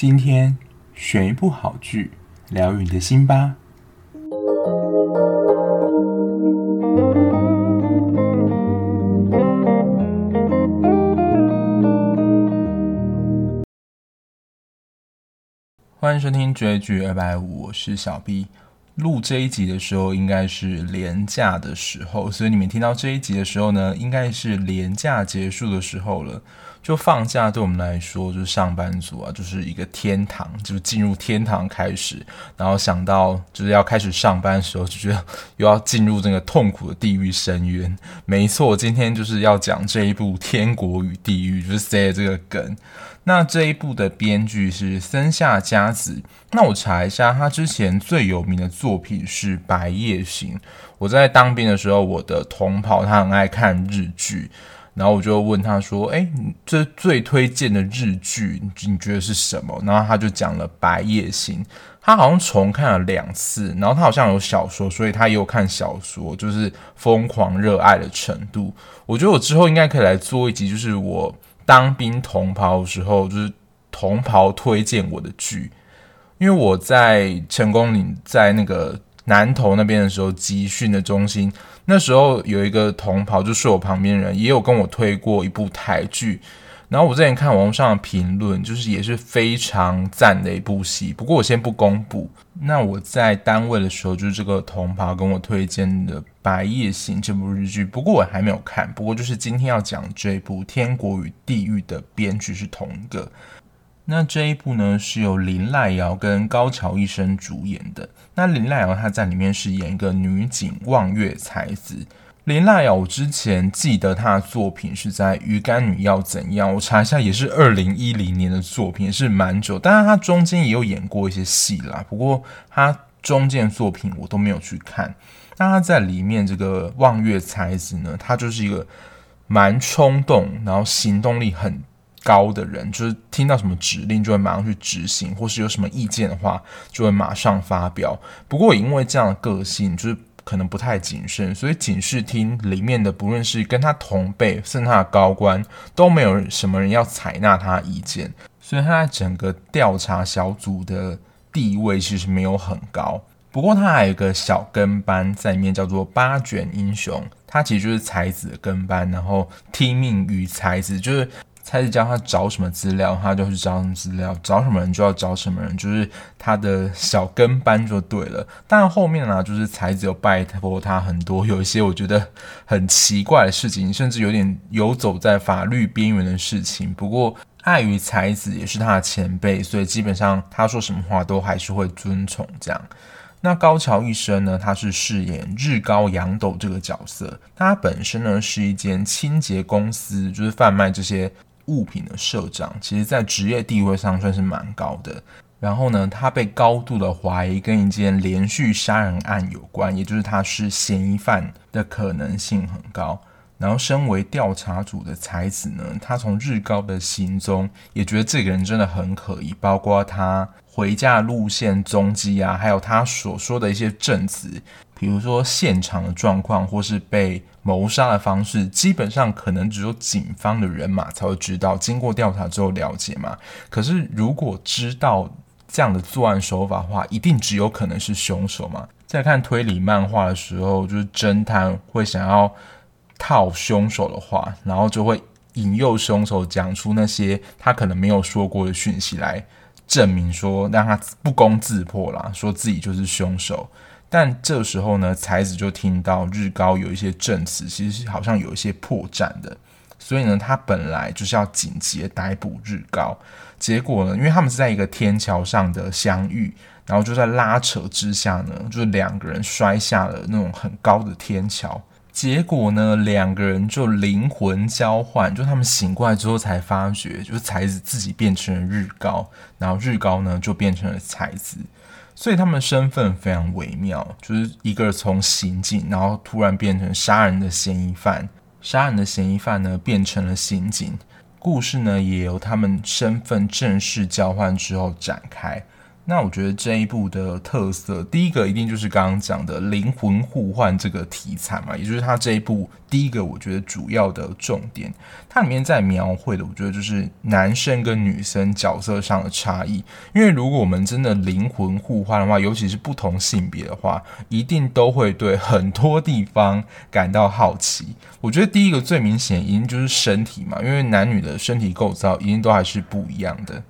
今天选一部好剧，疗愈你的心吧。欢迎收听追剧二百五，我是小 B。录这一集的时候，应该是廉假的时候，所以你们听到这一集的时候呢，应该是廉假结束的时候了。就放假对我们来说，就是上班族啊，就是一个天堂，就是进入天堂开始。然后想到就是要开始上班的时候，就觉得又要进入这个痛苦的地狱深渊。没错，今天就是要讲这一部《天国与地狱》，就是这个梗。那这一部的编剧是森下佳子。那我查一下，他之前最有名的作品是《白夜行》。我在当兵的时候，我的同袍他很爱看日剧。然后我就问他说：“哎，你这最推荐的日剧，你觉得是什么？”然后他就讲了《白夜行》，他好像重看了两次。然后他好像有小说，所以他也有看小说，就是疯狂热爱的程度。我觉得我之后应该可以来做一集，就是我当兵同袍的时候，就是同袍推荐我的剧，因为我在成功岭，在那个。南投那边的时候，集训的中心，那时候有一个同袍，就是我旁边人，也有跟我推过一部台剧。然后我之前看网络上的评论，就是也是非常赞的一部戏。不过我先不公布。那我在单位的时候，就是这个同袍跟我推荐的《白夜行》这部日剧。不过我还没有看。不过就是今天要讲这部《天国与地狱》的编剧是同一个。那这一部呢，是由林濑遥跟高桥一生主演的。那林濑遥她在里面是演一个女警望月才子。林濑遥我之前记得她的作品是在《鱼干女要怎样》，我查一下也是二零一零年的作品，也是蛮久。当然她中间也有演过一些戏啦，不过她中间作品我都没有去看。那她在里面这个望月才子呢，她就是一个蛮冲动，然后行动力很高的人，就是听到什么指令就会马上去执行，或是有什么意见的话就会马上发表。不过也因为这样的个性，就是可能不太谨慎，所以警视厅里面的不论是跟他同辈，甚至他的高官，都没有什么人要采纳他的意见，所以他在整个调查小组的地位其实没有很高。不过他还有一个小跟班在里面，叫做八卷英雄，他其实就是才子的跟班，然后听命于才子，就是。才子教他找什么资料，他就去找什么资料；找什么人就要找什么人，就是他的小跟班就对了。但后面呢，就是才子有拜托他很多，有一些我觉得很奇怪的事情，甚至有点游走在法律边缘的事情。不过碍于才子也是他的前辈，所以基本上他说什么话都还是会遵从这样。那高桥一生呢，他是饰演日高阳斗这个角色，他本身呢是一间清洁公司，就是贩卖这些。物品的社长，其实在职业地位上算是蛮高的。然后呢，他被高度的怀疑跟一件连续杀人案有关，也就是他是嫌疑犯的可能性很高。然后，身为调查组的才子呢，他从日高的行踪也觉得这个人真的很可疑，包括他回家路线踪迹啊，还有他所说的一些证词。比如说现场的状况，或是被谋杀的方式，基本上可能只有警方的人马才会知道。经过调查之后了解嘛。可是如果知道这样的作案手法的话，一定只有可能是凶手嘛。在看推理漫画的时候，就是侦探会想要套凶手的话，然后就会引诱凶手讲出那些他可能没有说过的讯息来证明说，让他不攻自破啦，说自己就是凶手。但这时候呢，才子就听到日高有一些证词，其实好像有一些破绽的，所以呢，他本来就是要紧急逮捕日高，结果呢，因为他们是在一个天桥上的相遇，然后就在拉扯之下呢，就是两个人摔下了那种很高的天桥，结果呢，两个人就灵魂交换，就他们醒过来之后才发觉，就是才子自己变成了日高，然后日高呢就变成了才子。所以他们身份非常微妙，就是一个从刑警，然后突然变成杀人的嫌疑犯，杀人的嫌疑犯呢变成了刑警。故事呢也由他们身份正式交换之后展开。那我觉得这一部的特色，第一个一定就是刚刚讲的灵魂互换这个题材嘛，也就是它这一部第一个我觉得主要的重点，它里面在描绘的，我觉得就是男生跟女生角色上的差异。因为如果我们真的灵魂互换的话，尤其是不同性别的话，一定都会对很多地方感到好奇。我觉得第一个最明显一定就是身体嘛，因为男女的身体构造一定都还是不一样的。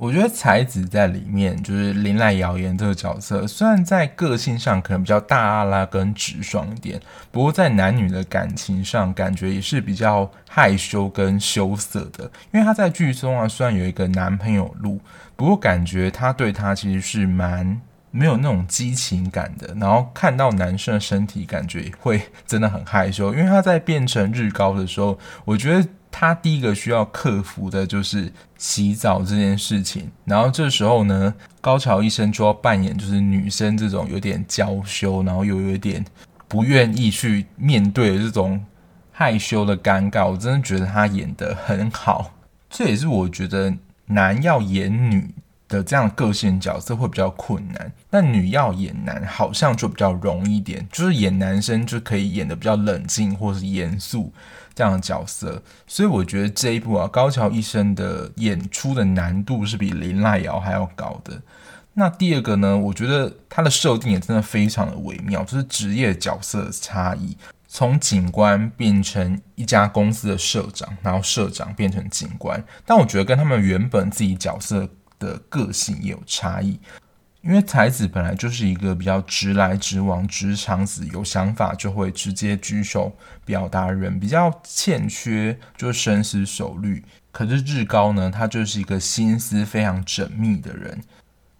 我觉得才子在里面就是林濑谣言这个角色，虽然在个性上可能比较大阿拉跟直爽一点，不过在男女的感情上，感觉也是比较害羞跟羞涩的。因为他在剧中啊，虽然有一个男朋友鹿，不过感觉他对他其实是蛮没有那种激情感的。然后看到男生的身体，感觉会真的很害羞。因为他在变成日高的时候，我觉得。他第一个需要克服的就是洗澡这件事情，然后这时候呢，高桥医生就要扮演就是女生这种有点娇羞，然后又有点不愿意去面对的这种害羞的尴尬，我真的觉得他演得很好。这也是我觉得男要演女的这样个性角色会比较困难，但女要演男好像就比较容易一点，就是演男生就可以演得比较冷静或是严肃。这样的角色，所以我觉得这一部啊，高桥医生的演出的难度是比林濑遥还要高的。那第二个呢，我觉得他的设定也真的非常的微妙，就是职业角色的差异，从警官变成一家公司的社长，然后社长变成警官，但我觉得跟他们原本自己角色的个性也有差异。因为才子本来就是一个比较直来直往、直肠子，有想法就会直接举手表达人，比较欠缺就深思熟虑。可是日高呢，他就是一个心思非常缜密的人，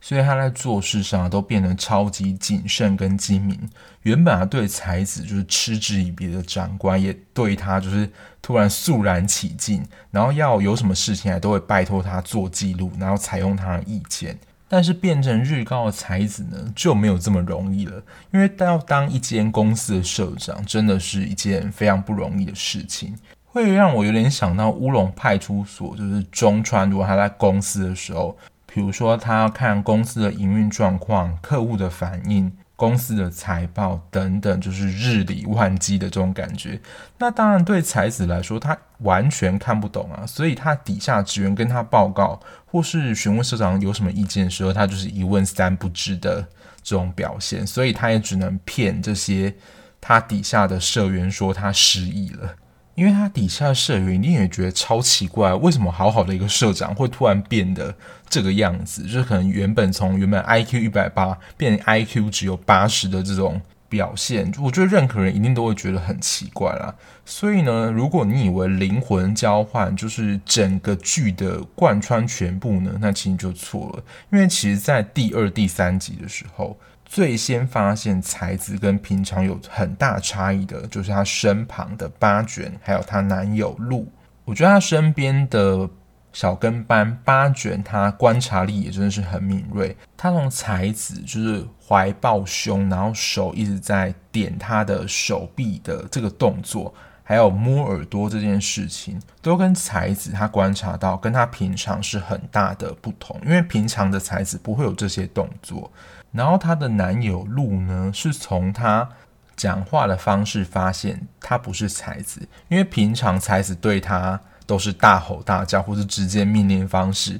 所以他在做事上都变得超级谨慎跟精明。原本啊对才子就是嗤之以鼻的长官，也对他就是突然肃然起敬，然后要有什么事情啊都会拜托他做记录，然后采用他的意见。但是变成日高的才子呢，就没有这么容易了。因为要当一间公司的社长，真的是一件非常不容易的事情，会让我有点想到乌龙派出所，就是中川。如果他在公司的时候，比如说他要看公司的营运状况、客户的反应。公司的财报等等，就是日理万机的这种感觉。那当然，对才子来说，他完全看不懂啊。所以他底下职员跟他报告，或是询问社长有什么意见的时候，他就是一问三不知的这种表现。所以他也只能骗这些他底下的社员说他失忆了。因为他底下的社员一定也觉得超奇怪，为什么好好的一个社长会突然变得这个样子？就是可能原本从原本 IQ 一百八变成 IQ 只有八十的这种表现，我觉得任何人一定都会觉得很奇怪啦。所以呢，如果你以为灵魂交换就是整个剧的贯穿全部呢，那其实就错了。因为其实在第二、第三集的时候。最先发现才子跟平常有很大差异的，就是他身旁的八卷，还有她男友鹿。我觉得他身边的小跟班八卷，他观察力也真的是很敏锐。他从才子就是怀抱胸，然后手一直在点他的手臂的这个动作，还有摸耳朵这件事情，都跟才子他观察到跟他平常是很大的不同。因为平常的才子不会有这些动作。然后她的男友鹿呢，是从她讲话的方式发现他不是才子，因为平常才子对他都是大吼大叫或是直接命令方式，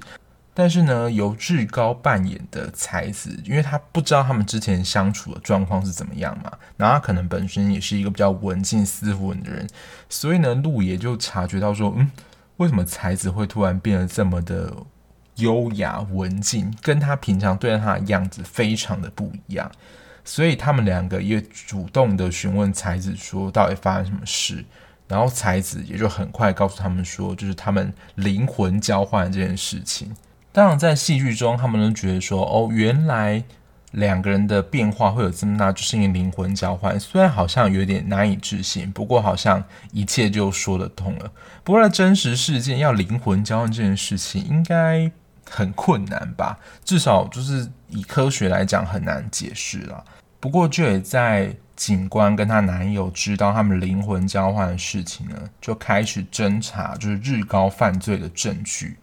但是呢，由日高扮演的才子，因为他不知道他们之前相处的状况是怎么样嘛，然后他可能本身也是一个比较文静斯文的人，所以呢，鹿也就察觉到说，嗯，为什么才子会突然变得这么的？优雅文静，跟他平常对待他的样子非常的不一样，所以他们两个也主动的询问才子说到底发生什么事，然后才子也就很快告诉他们说，就是他们灵魂交换这件事情。当然，在戏剧中，他们都觉得说，哦，原来两个人的变化会有这么大，就是因为灵魂交换。虽然好像有点难以置信，不过好像一切就说得通了。不过，真实事件要灵魂交换这件事情，应该。很困难吧，至少就是以科学来讲很难解释啦。不过就也在警官跟她男友知道他们灵魂交换的事情呢，就开始侦查就是日高犯罪的证据。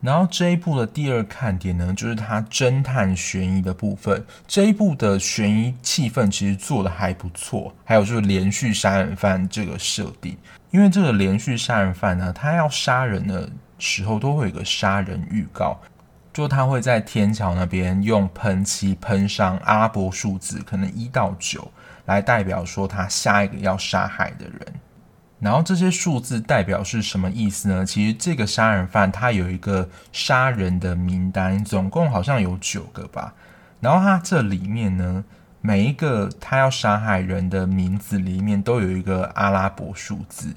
然后这一部的第二看点呢，就是它侦探悬疑的部分。这一部的悬疑气氛其实做得还不错，还有就是连续杀人犯这个设定，因为这个连续杀人犯呢，他要杀人的时候都会有个杀人预告，就他会在天桥那边用喷漆喷上阿拉伯数字，可能一到九，来代表说他下一个要杀害的人。然后这些数字代表是什么意思呢？其实这个杀人犯他有一个杀人的名单，总共好像有九个吧。然后他这里面呢，每一个他要杀害人的名字里面都有一个阿拉伯数字。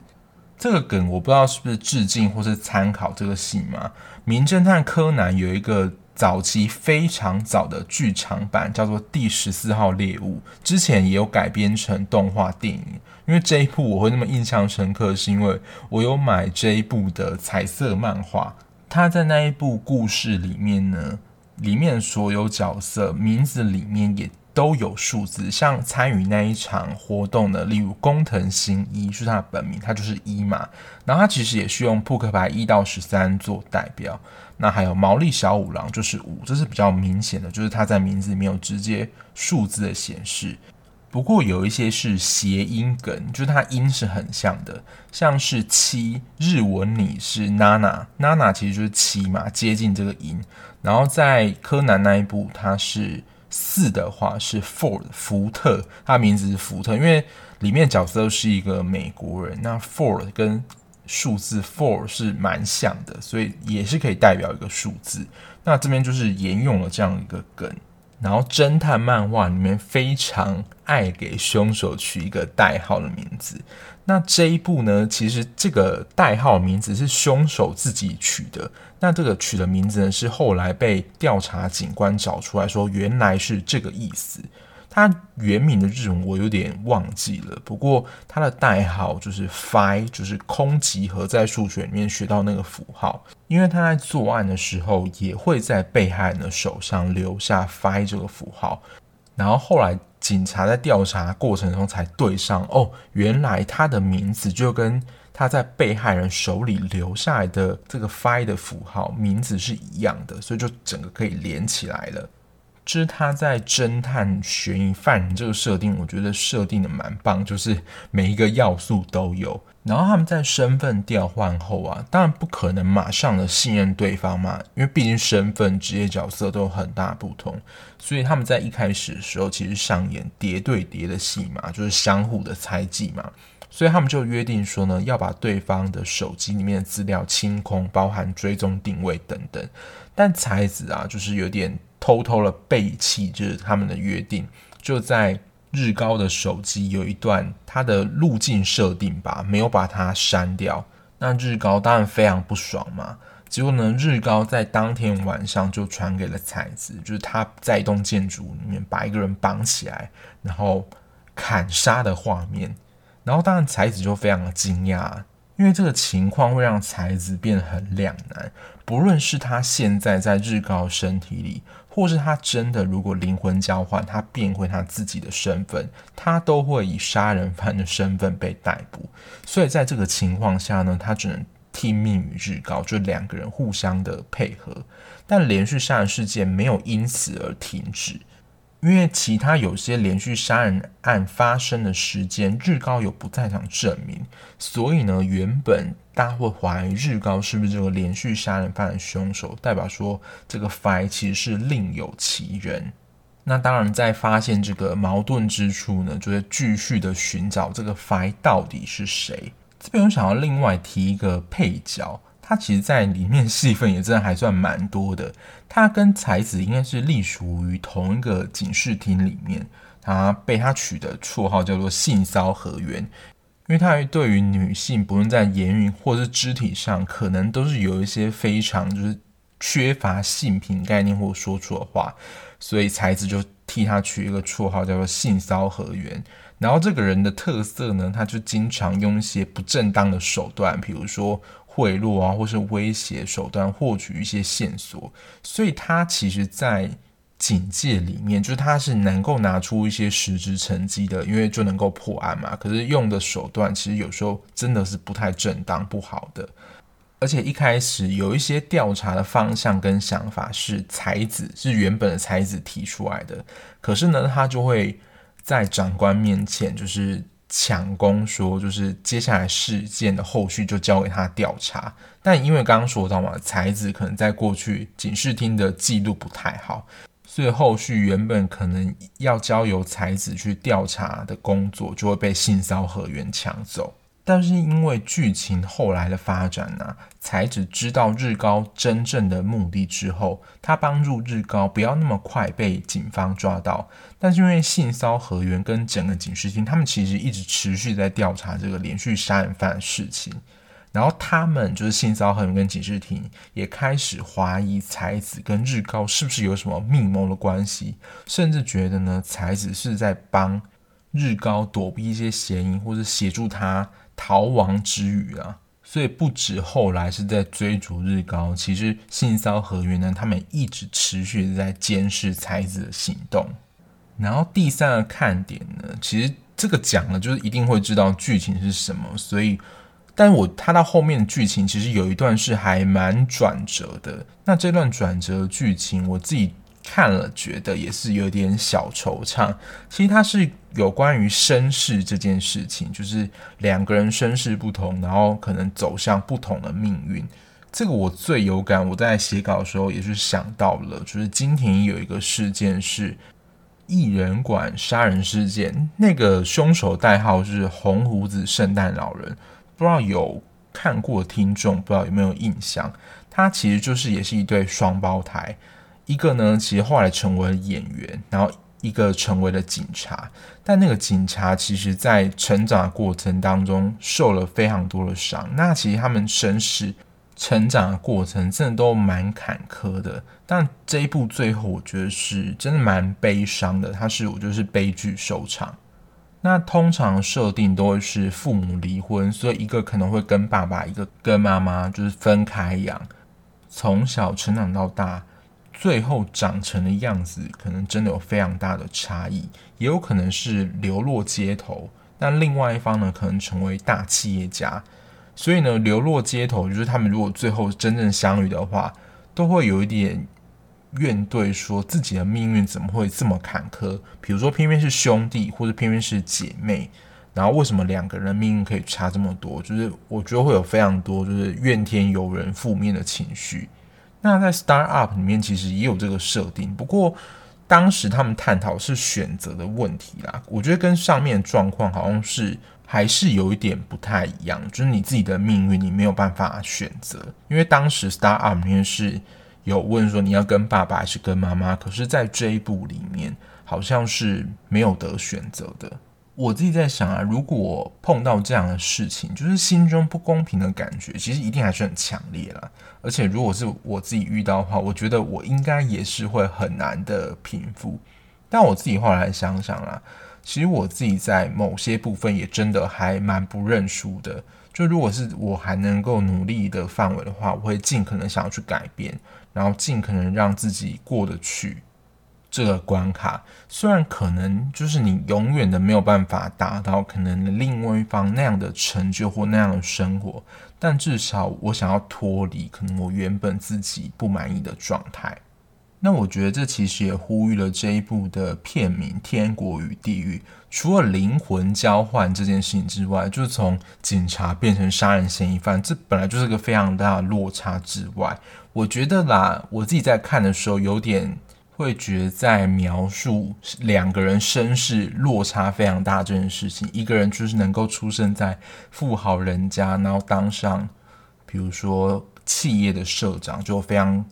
这个梗我不知道是不是致敬或是参考这个戏嘛。《名侦探柯南》有一个早期非常早的剧场版，叫做《第十四号猎物》，之前也有改编成动画电影。因为这一部我会那么印象深刻，是因为我有买这一部的彩色漫画。他在那一部故事里面呢，里面所有角色名字里面也都有数字，像参与那一场活动的，例如工藤新一是他的本名，他就是一嘛。然后他其实也是用扑克牌一到十三做代表。那还有毛利小五郎就是五，这是比较明显的，就是他在名字里面有直接数字的显示。不过有一些是谐音梗，就是它音是很像的，像是七日文里是娜娜，娜娜其实就是七嘛，接近这个音。然后在柯南那一部，它是四的话是 Ford 福特，它名字是福特，因为里面角色是一个美国人，那 Ford 跟数字 Four 是蛮像的，所以也是可以代表一个数字。那这边就是沿用了这样一个梗。然后侦探漫画里面非常爱给凶手取一个代号的名字。那这一部呢，其实这个代号名字是凶手自己取的。那这个取的名字呢，是后来被调查警官找出来说，原来是这个意思。它原名的日文我有点忘记了，不过它的代号就是 Phi，就是空集合，在数学里面学到那个符号。因为他在作案的时候也会在被害人的手上留下 Phi 这个符号，然后后来警察在调查过程中才对上，哦，原来他的名字就跟他在被害人手里留下来的这个 “fi” 的符号名字是一样的，所以就整个可以连起来了。这是他在侦探悬疑犯人这个设定，我觉得设定的蛮棒，就是每一个要素都有。然后他们在身份调换后啊，当然不可能马上的信任对方嘛，因为毕竟身份、职业、角色都有很大不同，所以他们在一开始的时候其实上演谍对谍的戏嘛，就是相互的猜忌嘛。所以他们就约定说呢，要把对方的手机里面的资料清空，包含追踪定位等等。但才子啊，就是有点。偷偷的背弃，就是他们的约定。就在日高的手机有一段他的路径设定吧，没有把它删掉。那日高当然非常不爽嘛。结果呢，日高在当天晚上就传给了彩子，就是他在一栋建筑里面把一个人绑起来，然后砍杀的画面。然后当然彩子就非常的惊讶。因为这个情况会让才子变得很两难，不论是他现在在日高身体里，或是他真的如果灵魂交换，他变回他自己的身份，他都会以杀人犯的身份被逮捕。所以在这个情况下呢，他只能听命于日高，就两个人互相的配合，但连续杀人事件没有因此而停止。因为其他有些连续杀人案发生的时间，日高有不在场证明，所以呢，原本大家会怀疑日高是不是这个连续杀人犯的凶手，代表说这个 Phi 其实是另有其人。那当然，在发现这个矛盾之处呢，就会继续的寻找这个 Phi 到底是谁。这边我想要另外提一个配角。他其实，在里面戏份也真的还算蛮多的。他跟才子应该是隶属于同一个警视厅里面。他被他取的绰号叫做“性骚河源”，因为他对于女性，不论在言语或是肢体上，可能都是有一些非常就是缺乏性平概念或说出的话，所以才子就替他取一个绰号叫做“性骚河源”。然后这个人的特色呢，他就经常用一些不正当的手段，比如说。贿赂啊，或是威胁手段获取一些线索，所以他其实，在警界里面，就是他是能够拿出一些实质成绩的，因为就能够破案嘛。可是用的手段，其实有时候真的是不太正当、不好的。而且一开始有一些调查的方向跟想法是才子，是原本的才子提出来的，可是呢，他就会在长官面前就是抢功，说就是接下来事件的后续就交给他调查。但因为刚刚说到嘛，才子可能在过去警视厅的记录不太好，所以后续原本可能要交由才子去调查的工作就会被性骚河原抢走。但是因为剧情后来的发展呢、才子知道日高真正的目的之后，他帮助日高不要那么快被警方抓到。但是因为性骚河原跟整个警视厅，他们其实一直持续在调查这个连续杀人犯的事情，然后他们就是性骚河原跟警视厅也开始怀疑才子跟日高是不是有什么密谋的关系，甚至觉得呢，才子是在帮日高躲避一些嫌疑，或者协助他。逃亡之余啊，所以不止后来是在追逐日高，其实性骚河原呢，他们一直持续的在监视才子的行动。然后第三个看点呢，其实这个讲了就是一定会知道剧情是什么，所以，但我他到后面的剧情其实有一段是还蛮转折的。那这段转折剧情，我自己。看了觉得也是有点小惆怅。其实它是有关于身世这件事情，就是两个人身世不同，然后可能走向不同的命运。这个我最有感。我在写稿的时候也是想到了，就是金田有一个事件是艺人馆杀人事件，那个凶手代号是红胡子圣诞老人。不知道有看过听众不知道有没有印象？他其实就是也是一对双胞胎。一个呢，其实后来成为了演员，然后一个成为了警察。但那个警察其实，在成长的过程当中受了非常多的伤。那其实他们身世成长的过程真的都蛮坎坷的。但这一部最后，我觉得是真的蛮悲伤的。它是我就是悲剧收场。那通常设定都会是父母离婚，所以一个可能会跟爸爸，一个跟妈妈，就是分开养，从小成长到大。最后长成的样子，可能真的有非常大的差异，也有可能是流落街头。但另外一方呢，可能成为大企业家。所以呢，流落街头就是他们如果最后真正相遇的话，都会有一点怨怼，说自己的命运怎么会这么坎坷？比如说，偏偏是兄弟，或者偏偏是姐妹，然后为什么两个人命运可以差这么多？就是我觉得会有非常多就是怨天尤人、负面的情绪。那在 Start-up 里面其实也有这个设定，不过当时他们探讨是选择的问题啦。我觉得跟上面状况好像是还是有一点不太一样，就是你自己的命运你没有办法选择，因为当时 Start-up 里面是有问说你要跟爸爸还是跟妈妈，可是在这一部里面好像是没有得选择的。我自己在想啊，如果碰到这样的事情，就是心中不公平的感觉，其实一定还是很强烈啦。而且如果是我自己遇到的话，我觉得我应该也是会很难的平复。但我自己后来想想啦，其实我自己在某些部分也真的还蛮不认输的。就如果是我还能够努力的范围的话，我会尽可能想要去改变，然后尽可能让自己过得去。这个关卡虽然可能就是你永远的没有办法达到可能另外一方那样的成就或那样的生活，但至少我想要脱离可能我原本自己不满意的状态。那我觉得这其实也呼吁了这一部的片名《天国与地狱》，除了灵魂交换这件事情之外，就是从警察变成杀人嫌疑犯，这本来就是个非常大的落差之外，我觉得啦，我自己在看的时候有点。会觉在描述两个人身世落差非常大这件事情，一个人就是能够出生在富豪人家，然后当上，比如说企业的社长，就非常。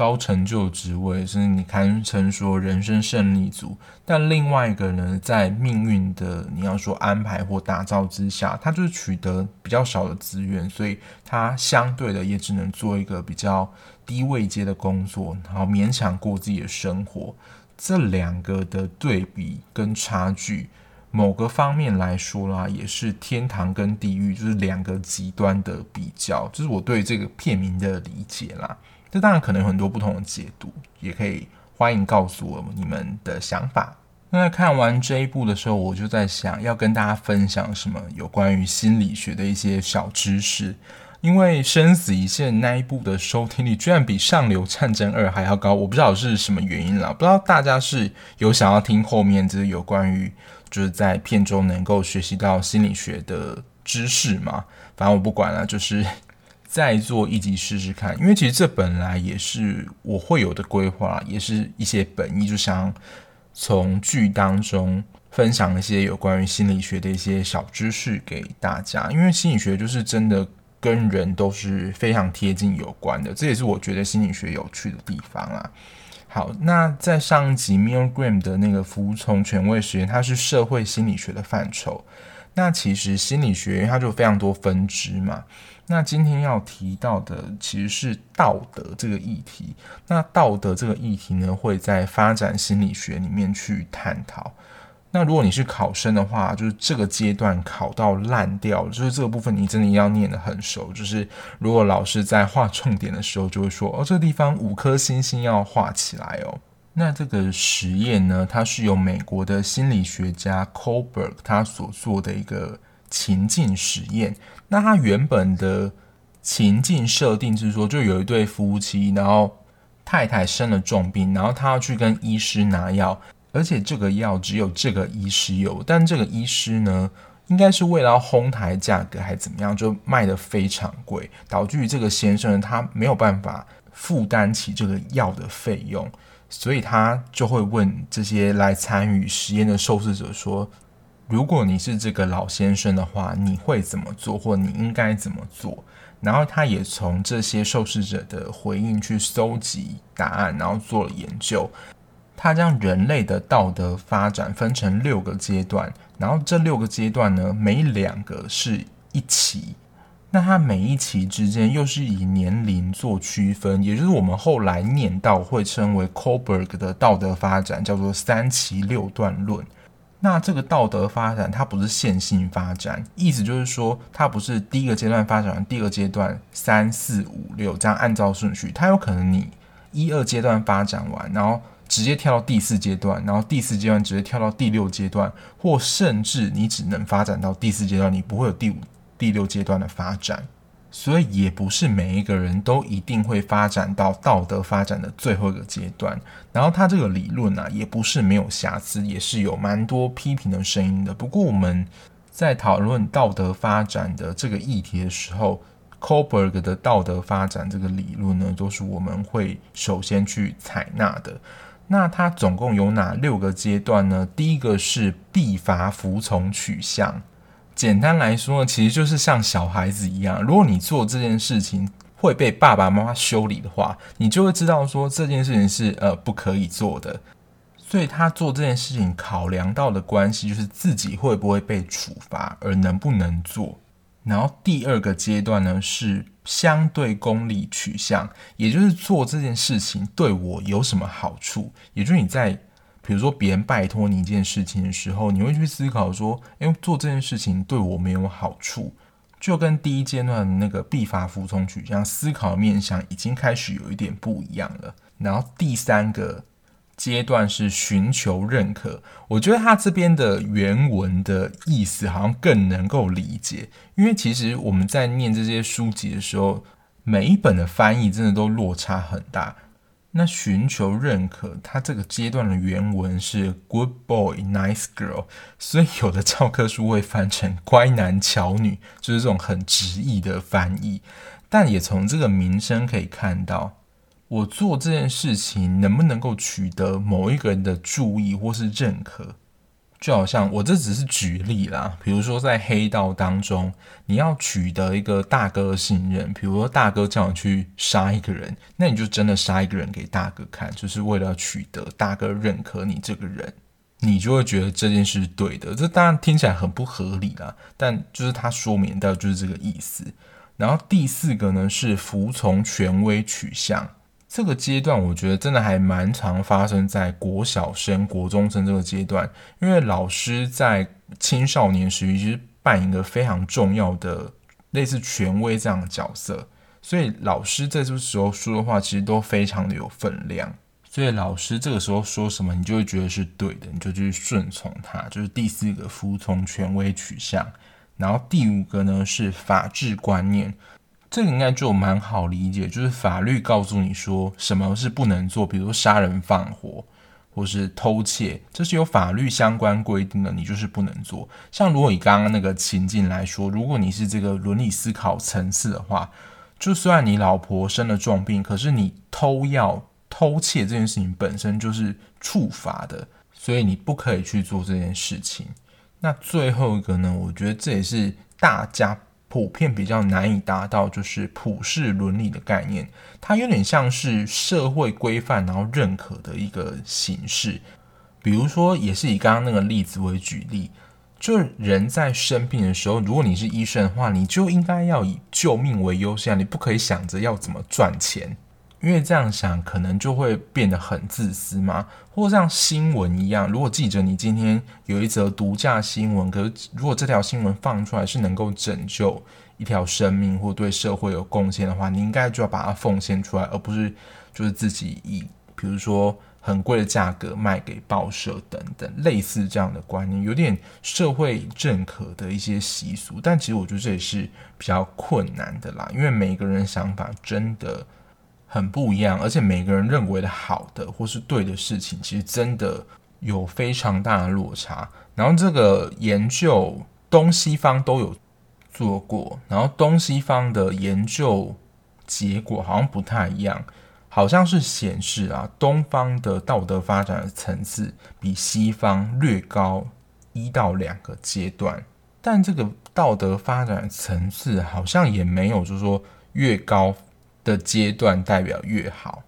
高成就职位，甚至你堪称说人生胜利组。但另外一个呢，在命运的你要说安排或打造之下，他就是取得比较少的资源，所以他相对的也只能做一个比较低位阶的工作，然后勉强过自己的生活。这两个的对比跟差距，某个方面来说啦，也是天堂跟地狱，就是两个极端的比较。就是我对这个片名的理解啦。这当然可能有很多不同的解读，也可以欢迎告诉我你们的想法。那在看完这一部的时候，我就在想要跟大家分享什么有关于心理学的一些小知识。因为《生死一线》那一部的收听率居然比《上流战争二》还要高，我不知道是什么原因啦。不知道大家是有想要听后面就是有关于就是在片中能够学习到心理学的知识吗？反正我不管了，就是再做一集试试看。因为其实这本来也是我会有的规划，也是一些本意，就想从剧当中。分享一些有关于心理学的一些小知识给大家，因为心理学就是真的跟人都是非常贴近有关的，这也是我觉得心理学有趣的地方啊。好，那在上一集 Milgram 的那个服从权威实验，它是社会心理学的范畴。那其实心理学它就非常多分支嘛。那今天要提到的其实是道德这个议题。那道德这个议题呢，会在发展心理学里面去探讨。那如果你是考生的话，就是这个阶段考到烂掉，就是这个部分你真的要念得很熟。就是如果老师在画重点的时候，就会说哦，这个地方五颗星星要画起来哦。那这个实验呢，它是由美国的心理学家 Kohlberg 他所做的一个情境实验。那他原本的情境设定是说，就有一对夫妻，然后太太生了重病，然后他要去跟医师拿药。而且这个药只有这个医师有，但这个医师呢，应该是为了要哄抬价格还怎么样，就卖得非常贵，导致于这个先生他没有办法负担起这个药的费用，所以他就会问这些来参与实验的受试者说：“如果你是这个老先生的话，你会怎么做，或你应该怎么做？”然后他也从这些受试者的回应去搜集答案，然后做了研究。他将人类的道德发展分成六个阶段，然后这六个阶段呢，每两个是一期，那它每一期之间又是以年龄做区分，也就是我们后来念到会称为 Kohberg 的道德发展，叫做三期六段论。那这个道德发展它不是线性发展，意思就是说它不是第一个阶段发展完，第二阶段三四五六这样按照顺序，它有可能你一二阶段发展完，然后。直接跳到第四阶段，然后第四阶段直接跳到第六阶段，或甚至你只能发展到第四阶段，你不会有第五、第六阶段的发展。所以也不是每一个人都一定会发展到道德发展的最后一个阶段。然后他这个理论呢、也不是没有瑕疵，也是有蛮多批评的声音的。不过我们在讨论道德发展的这个议题的时候，Kohlberg 的道德发展这个理论呢，都是我们会首先去采纳的。那它总共有哪六个阶段呢？第一个是必罚服从取向。简单来说呢，其实就是像小孩子一样，如果你做这件事情会被爸爸妈妈修理的话，你就会知道说这件事情是呃不可以做的。所以他做这件事情考量到的关系就是自己会不会被处罚，而能不能做。然后第二个阶段呢是相对功利取向，也就是做这件事情对我有什么好处？也就是你在比如说别人拜托你一件事情的时候，你会去思考说，诶，做这件事情对我没有好处，就跟第一阶段的那个必罚服从取向思考面向已经开始有一点不一样了。然后第三个。阶段是寻求认可，我觉得他这边的原文的意思好像更能够理解，因为其实我们在念这些书籍的时候，每一本的翻译真的都落差很大。那寻求认可，它这个阶段的原文是 “good boy, nice girl”，所以有的教科书会翻成“乖男巧女”，就是这种很直译的翻译。但也从这个名声可以看到。我做这件事情能不能够取得某一个人的注意或是认可？就好像我这只是举例啦，比如说在黑道当中，你要取得一个大哥的信任，比如说大哥叫你去杀一个人，那你就真的杀一个人给大哥看，就是为了要取得大哥认可你这个人，你就会觉得这件事是对的。这当然听起来很不合理啦，但就是他说明的就是这个意思。然后第四个呢是服从权威取向。这个阶段，我觉得真的还蛮常发生在国小生、国中生这个阶段，因为老师在青少年时期其实扮演一个非常重要的类似权威这样的角色，所以老师在这时候说的话，其实都非常的有分量。所以老师这个时候说什么，你就会觉得是对的，你就去顺从他。就是第四个服从权威取向，然后第五个呢是法治观念。这个应该就蛮好理解，就是法律告诉你说什么是不能做，比如杀人放火或是偷窃，这是有法律相关规定的，你就是不能做。像如果以刚刚那个情境来说，如果你是这个伦理思考层次的话，就算你老婆生了重病，可是你偷药、偷窃这件事情本身就是触法的，所以你不可以去做这件事情。那最后一个呢，我觉得这也是大家。普遍比较难以达到，就是普世伦理的概念，它有点像是社会规范然后认可的一个形式。比如说，也是以刚刚那个例子为举例，就人在生病的时候，如果你是医生的话，你就应该要以救命为优先，你不可以想着要怎么赚钱。因为这样想可能就会变得很自私嘛，或者像新闻一样，如果记者你今天有一则独家新闻，可是如果这条新闻放出来是能够拯救一条生命或对社会有贡献的话，你应该就要把它奉献出来，而不是就是自己以比如说很贵的价格卖给报社等等类似这样的观念，有点社会认可的一些习俗，但其实我觉得这也是比较困难的啦，因为每个人想法真的。很不一样，而且每个人认为的好的或是对的事情，其实真的有非常大的落差。然后这个研究东西方都有做过，然后东西方的研究结果好像不太一样，好像是显示啊，东方的道德发展的层次比西方略高一到两个阶段，但这个道德发展层次好像也没有，就是说越高。的阶段代表越好，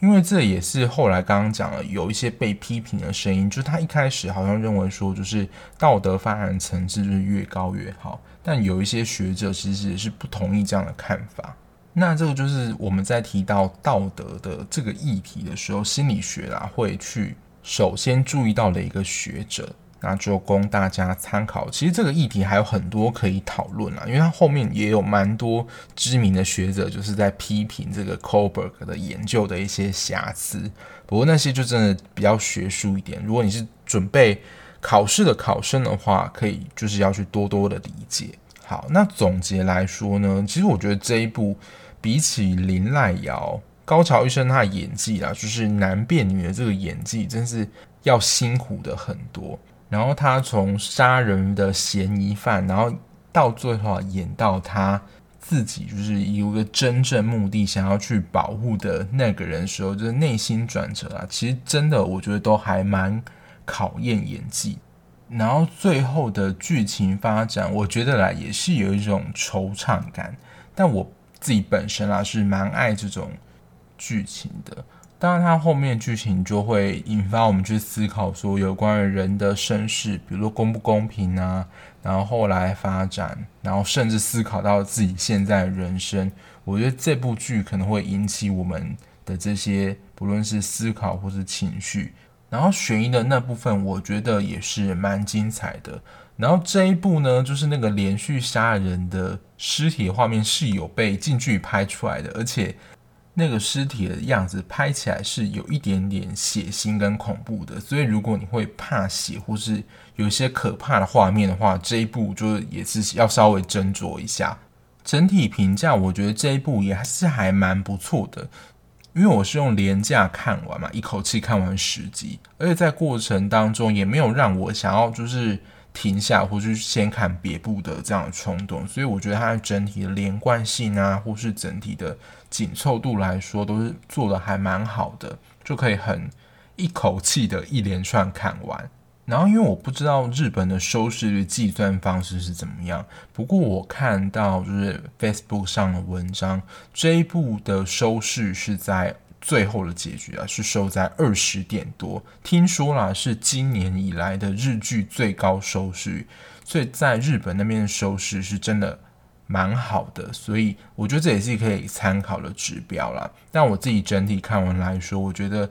因为这也是后来刚刚讲了，有一些被批评的声音，就是他一开始好像认为说，就是道德发展层次就是越高越好，但有一些学者其实也是不同意这样的看法。那这个就是我们在提到道德的这个议题的时候，心理学啦会去首先注意到的一个学者。那就供大家参考。其实这个议题还有很多可以讨论啊，因为它后面也有蛮多知名的学者就是在批评这个 Kohlberg 的研究的一些瑕疵。不过那些就真的比较学术一点。如果你是准备考试的考生的话，可以就是要去多多的理解。好，那总结来说呢，其实我觉得这一部比起林赖瑶、高桥一生他的演技啊，就是男变女的这个演技，真是要辛苦的很多。然后他从杀人的嫌疑犯，然后到最后演到他自己就是有个真正目的想要去保护的那个人时候，就是内心转折啊，其实真的我觉得都还蛮考验演技。然后最后的剧情发展，我觉得啦也是有一种惆怅感，但我自己本身啊是蛮爱这种剧情的。当然，它后面剧情就会引发我们去思考，说有关于人的身世，比如说公不公平啊，然后后来发展，然后甚至思考到自己现在人生。我觉得这部剧可能会引起我们的这些，不论是思考或是情绪。然后悬疑的那部分，我觉得也是蛮精彩的。然后这一部呢，就是那个连续杀人的尸体画面是有被近距离拍出来的，而且。那个尸体的样子拍起来是有一点点血腥跟恐怖的，所以如果你会怕血或是有一些可怕的画面的话，这一部就是也是要稍微斟酌一下。整体评价，我觉得这一部也还是还蛮不错的，因为我是用廉价看完嘛，一口气看完十集，而且在过程当中也没有让我想要就是。停下，或是先看别部的这样的冲动，所以我觉得它整体的连贯性啊，或是整体的紧凑度来说，都是做的还蛮好的，就可以很一口气的一连串看完。然后，因为我不知道日本的收视率计算方式是怎么样，不过我看到就是 Facebook 上的文章，这一部的收视是在。最后的结局啊，是收在二十点多，听说啦是今年以来的日剧最高收视，所以在日本那边的收视是真的蛮好的，所以我觉得这也是可以参考的指标啦。但我自己整体看完来说，我觉得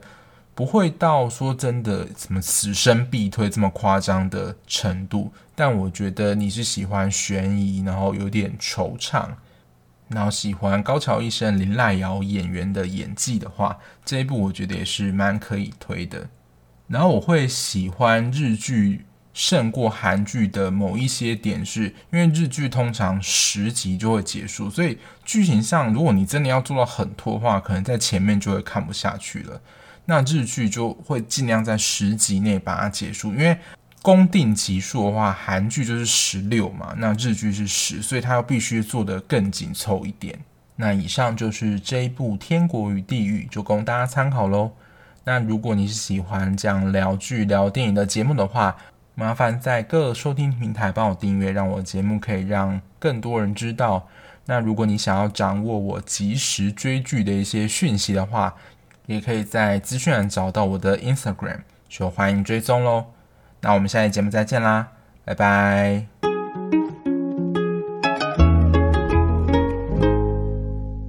不会到说真的什么此生必推这么夸张的程度，但我觉得你是喜欢悬疑，然后有点惆怅。然后喜欢高桥医生、林赖瑶演员的演技的话，这一部我觉得也是蛮可以推的。然后我会喜欢日剧胜过韩剧的某一些点是，是因为日剧通常十集就会结束，所以剧情上如果你真的要做到很拖的话，可能在前面就会看不下去了。那日剧就会尽量在十集内把它结束，因为公定集数的话，韩剧就是十六嘛，那日剧是十，所以它要必须做得更紧凑一点。那以上就是这一部《天国与地狱》，就供大家参考喽。那如果你是喜欢这样聊剧、聊电影的节目的话，麻烦在各收听平台帮我订阅，让我节目可以让更多人知道。那如果你想要掌握我即时追剧的一些讯息的话，也可以在资讯栏找到我的 Instagram，就欢迎追踪喽。那我们下期节目再见啦，拜拜。